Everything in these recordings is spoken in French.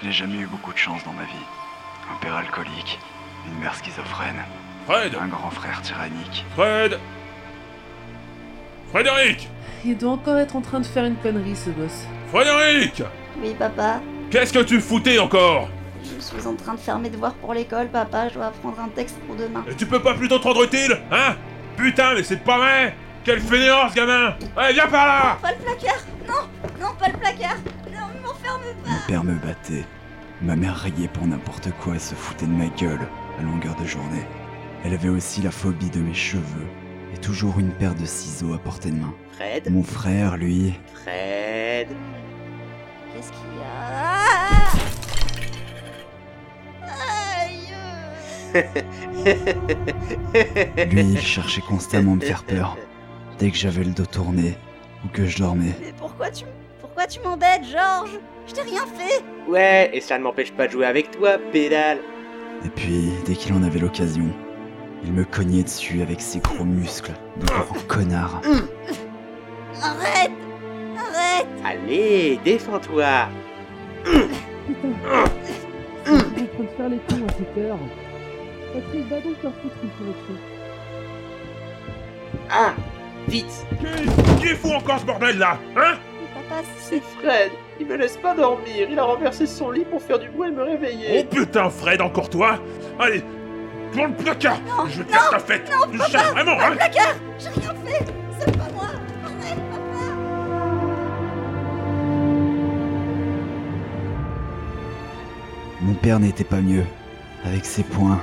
Je n'ai jamais eu beaucoup de chance dans ma vie. Un père alcoolique, une mère schizophrène, Fred un grand frère tyrannique. Fred Frédéric Il doit encore être en train de faire une connerie, ce gosse. Frédéric Oui, papa. Qu'est-ce que tu foutais encore Je suis en train de faire mes devoirs pour l'école, papa. Je dois apprendre un texte pour demain. Et tu peux pas plutôt te rendre utile Hein Putain, mais c'est pas vrai Quel fainéant, ce gamin Allez, viens par là Pas le placard Non Non, pas le placard m'enferme pas Mon père me battait. Ma mère riait pour n'importe quoi et se foutait de ma gueule à longueur de journée. Elle avait aussi la phobie de mes cheveux et toujours une paire de ciseaux à portée de main. Fred Mon frère, lui, Fred Qu'est-ce qu'il y a? Aïe lui, il cherchait constamment à me faire peur. Dès que j'avais le dos tourné ou que je dormais. Mais pourquoi tu... Pourquoi tu m'embêtes, Georges? Je t'ai rien fait! Ouais, et ça ne m'empêche pas de jouer avec toi, pédale. Et puis, dès qu'il en avait l'occasion, il me cognait dessus avec ses gros muscles de grand connard. Arrête! Arrête! Allez, défends-toi! Train de faire les à cette heure. Patrick, va donc leur foutre une correction. Ah Vite! Qui, qui fout encore ce bordel là Hein? C'est... C'est Fred Il me laisse pas dormir, il a renversé son lit pour faire du bruit et me Oh réveiller putain, Fred, encore toi Allez, pour le placard. Non, Je vais te faire ta fête. Je cherche vraiment, Pas hein. le placard. J'ai rien fait. C'est pas moi. Arrête, papa. Mon père n'était pas mieux. Avec ses poings,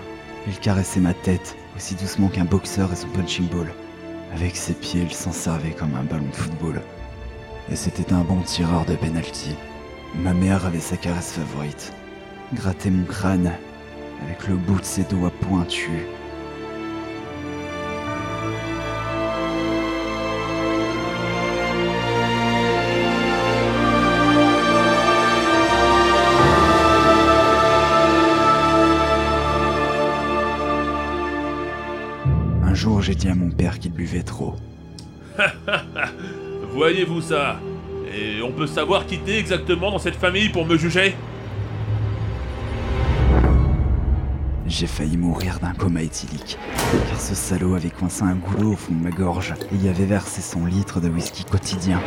il caressait ma tête aussi doucement qu'un boxeur et son punching ball. Avec ses pieds, il s'en servait comme un ballon de football. Et c'était un bon tireur de penalty. Ma mère avait sa caresse favorite. Gratter mon crâne avec le bout de ses doigts pointus. Un jour, j'ai dit à mon père qu'il buvait trop. Voyez-vous ça? Et on peut savoir qui t'es exactement dans cette famille pour me juger? J'ai failli mourir d'un coma éthylique, car ce salaud avait coincé un goulot au fond de ma gorge et y avait versé son litre de whisky quotidien.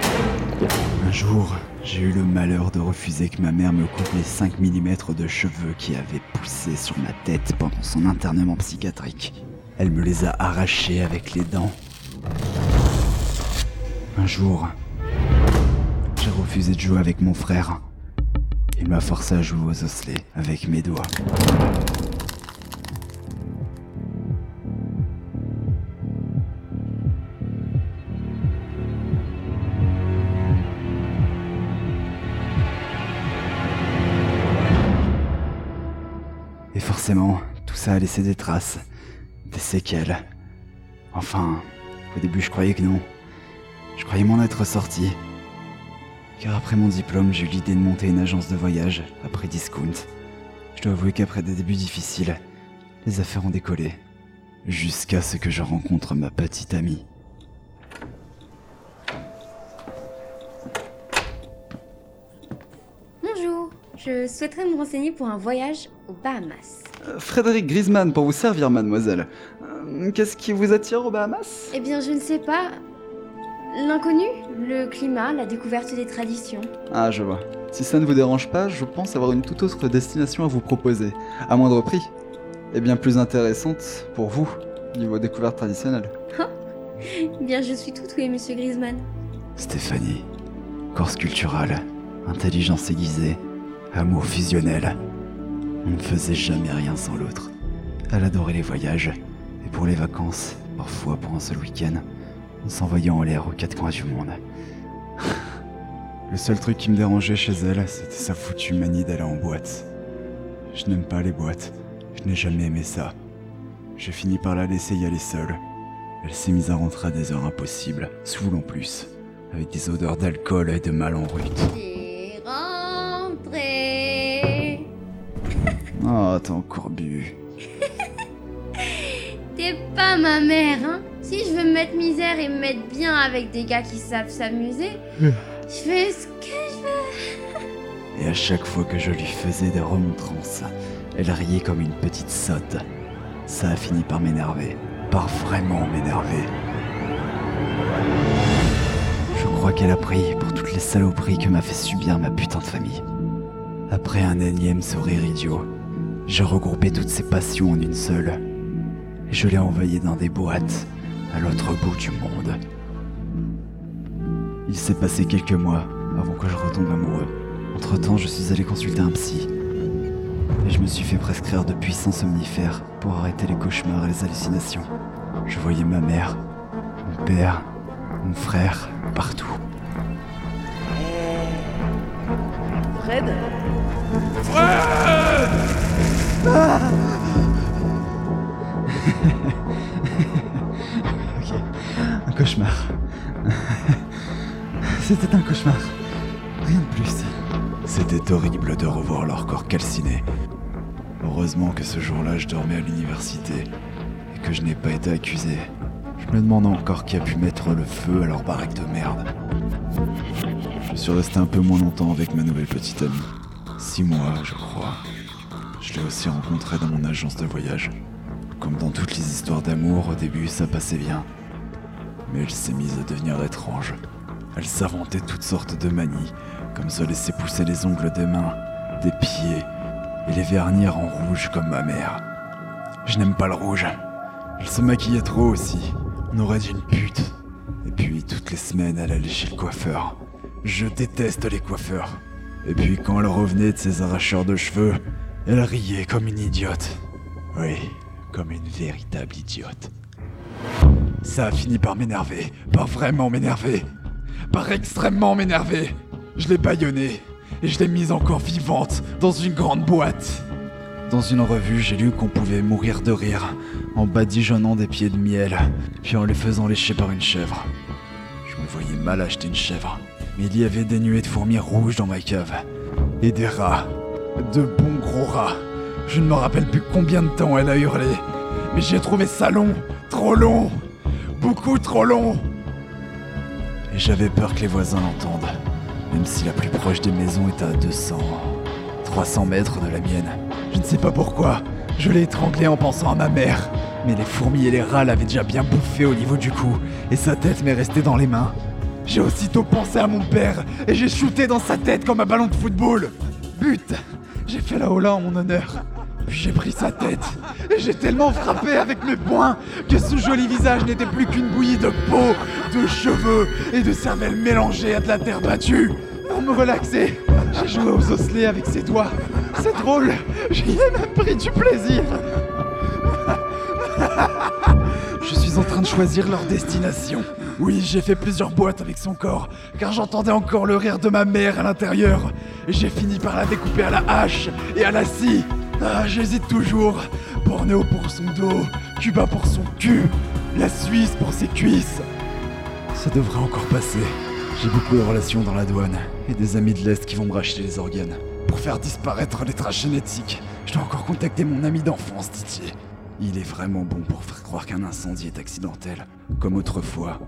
Un jour, j'ai eu le malheur de refuser que ma mère me coupe les 5 mm de cheveux qui avaient poussé sur ma tête pendant son internement psychiatrique. Elle me les a arrachés avec les dents. Un jour, j'ai refusé de jouer avec mon frère. Il m'a forcé à jouer aux osselets avec mes doigts. Et forcément, tout ça a laissé des traces, des séquelles. Enfin, au début je croyais que non. Je croyais m'en être sorti. Car après mon diplôme, j'ai eu l'idée de monter une agence de voyage, après Discount. Je dois avouer qu'après des débuts difficiles, les affaires ont décollé. Jusqu'à ce que je rencontre ma petite amie. Bonjour, je souhaiterais me renseigner pour un voyage aux Bahamas. Euh, Frédéric Griezmann pour vous servir, mademoiselle. Euh, Qu'est-ce qui vous attire aux Bahamas? Eh bien, je ne sais pas. L'inconnu, le climat, la découverte des traditions. Ah, je vois. Si ça ne vous dérange pas, je pense avoir une toute autre destination à vous proposer, à moindre prix, et bien plus intéressante pour vous, niveau découverte traditionnelle. Eh bien, je suis tout oué, monsieur Griezmann. Stéphanie. Corse culturelle, intelligence aiguisée, amour fusionnel. On ne faisait jamais rien sans l'autre. Elle adorait les voyages, et pour les vacances, parfois pour un seul week-end, on s'envoyait en l'air aux quatre coins du monde. Le seul truc qui me dérangeait chez elle, c'était sa foutue manie d'aller en boîte. Je n'aime pas les boîtes. Je n'ai jamais aimé ça. J'ai fini par la laisser y aller seule. Elle s'est mise à rentrer à des heures impossibles, saoule en plus, avec des odeurs d'alcool et de mal en rut. T'es rentré. Oh, t'as encore bu. T'es pas ma mère, hein? Si je veux me mettre misère et me mettre bien avec des gars qui savent s'amuser, je fais ce que je veux. Et à chaque fois que je lui faisais des remontrances, elle riait comme une petite sotte. Ça a fini par m'énerver, par vraiment m'énerver. Je crois qu'elle a pris pour toutes les saloperies que m'a fait subir ma putain de famille. Après un énième sourire idiot, j'ai regroupé toutes ces passions en une seule. Et je l'ai envoyée dans des boîtes, à l'autre bout du monde. Il s'est passé quelques mois avant que je retombe amoureux. Entre-temps, je suis allé consulter un psy. Et je me suis fait prescrire de puissants somnifères pour arrêter les cauchemars et les hallucinations. Je voyais ma mère, mon père, mon frère, partout. Fred? Horrible de revoir leur corps calciné. Heureusement que ce jour-là, je dormais à l'université et que je n'ai pas été accusé. Je me demande encore qui a pu mettre le feu à leur baraque de merde. Je suis resté un peu moins longtemps avec ma nouvelle petite amie. Six mois, je crois. Je l'ai aussi rencontrée dans mon agence de voyage. Comme dans toutes les histoires d'amour, au début ça passait bien. Mais elle s'est mise à devenir étrange. Elle s'inventait toutes sortes de manies, comme se laisser pousser les ongles des mains, des pieds, et les vernir en rouge comme ma mère. Je n'aime pas le rouge. Elle se maquillait trop aussi. On aurait dit une pute. Et puis toutes les semaines, elle allait chez le coiffeur. Je déteste les coiffeurs. Et puis quand elle revenait de ses arracheurs de cheveux, elle riait comme une idiote. Oui, comme une véritable idiote. Ça a fini par m'énerver, par vraiment m'énerver, par extrêmement m'énerver. Je l'ai bâillonnée et je l'ai mise encore vivante dans une grande boîte. Dans une revue, j'ai lu qu'on pouvait mourir de rire en badigeonnant des pieds de miel, puis en les faisant lécher par une chèvre. Je me voyais mal acheter une chèvre, mais il y avait des nuées de fourmis rouges dans ma cave. Et des rats. De bons gros rats. Je ne me rappelle plus combien de temps elle a hurlé, mais j'ai trouvé ça long, trop long, beaucoup trop long. Et j'avais peur que les voisins l'entendent, même si la plus proche des maisons est à 200, 300 mètres de la mienne. Je ne sais pas pourquoi, je l'ai étranglé en pensant à ma mère. Mais les fourmis et les rats l'avaient déjà bien bouffé au niveau du cou, et sa tête m'est restée dans les mains. J'ai aussitôt pensé à mon père, et j'ai shooté dans sa tête comme un ballon de football. But J'ai fait la hola en mon honneur. J'ai pris sa tête, et j'ai tellement frappé avec mes poings que ce joli visage n'était plus qu'une bouillie de peau, de cheveux et de cervelle mélangée à de la terre battue. Pour me relaxer, j'ai joué aux osselets avec ses doigts. C'est drôle, j'y ai même pris du plaisir. Je suis en train de choisir leur destination. Oui, j'ai fait plusieurs boîtes avec son corps, car j'entendais encore le rire de ma mère à l'intérieur. Et j'ai fini par la découper à la hache et à la scie. Ah, j'hésite toujours. Bornéo pour son dos, Cuba pour son cul, la Suisse pour ses cuisses. Ça devrait encore passer. J'ai beaucoup de relations dans la douane et des amis de l'Est qui vont me racheter les organes. Pour faire disparaître les traces génétiques, je dois encore contacter mon ami d'enfance, Didier. Il est vraiment bon pour faire croire qu'un incendie est accidentel, comme autrefois.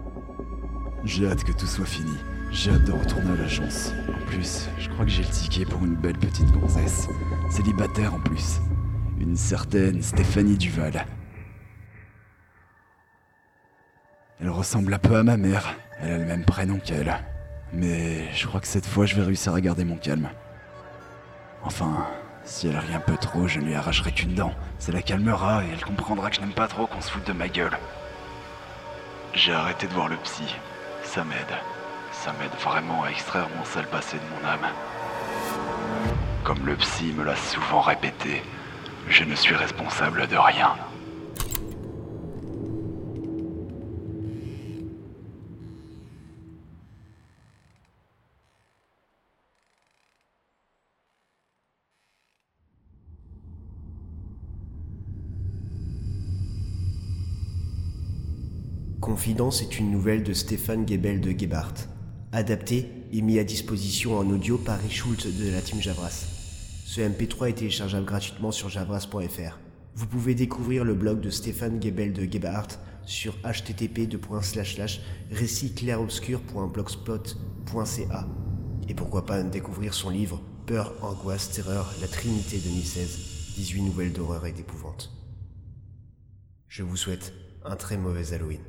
J'ai hâte que tout soit fini. J'ai hâte de retourner à l'agence. En plus, je crois que j'ai le ticket pour une belle petite gonzesse. Célibataire en plus. Une certaine Stéphanie Duval. Elle ressemble un peu à ma mère. Elle a le même prénom qu'elle. Mais je crois que cette fois, je vais réussir à garder mon calme. Enfin, si elle rit un peu trop, je ne lui arracherai qu'une dent. Ça la calmera et elle comprendra que je n'aime pas trop qu'on se foute de ma gueule. J'ai arrêté de voir le psy. Ça m'aide. Ça m'aide vraiment à extraire mon sale passé de mon âme. Comme le psy me l'a souvent répété, je ne suis responsable de rien. Confidence est une nouvelle de Stéphane Gebel de Gebhardt, adapté et mis à disposition en audio par Schultz de la team Javras. Ce MP3 est téléchargeable gratuitement sur javras.fr. Vous pouvez découvrir le blog de Stéphane Gebel de Gebhardt sur http récitclairobscur.blogspot.ca et pourquoi pas découvrir son livre Peur, angoisse, terreur, la Trinité 2016, 18 nouvelles d'horreur et d'épouvante. Je vous souhaite un très mauvais Halloween.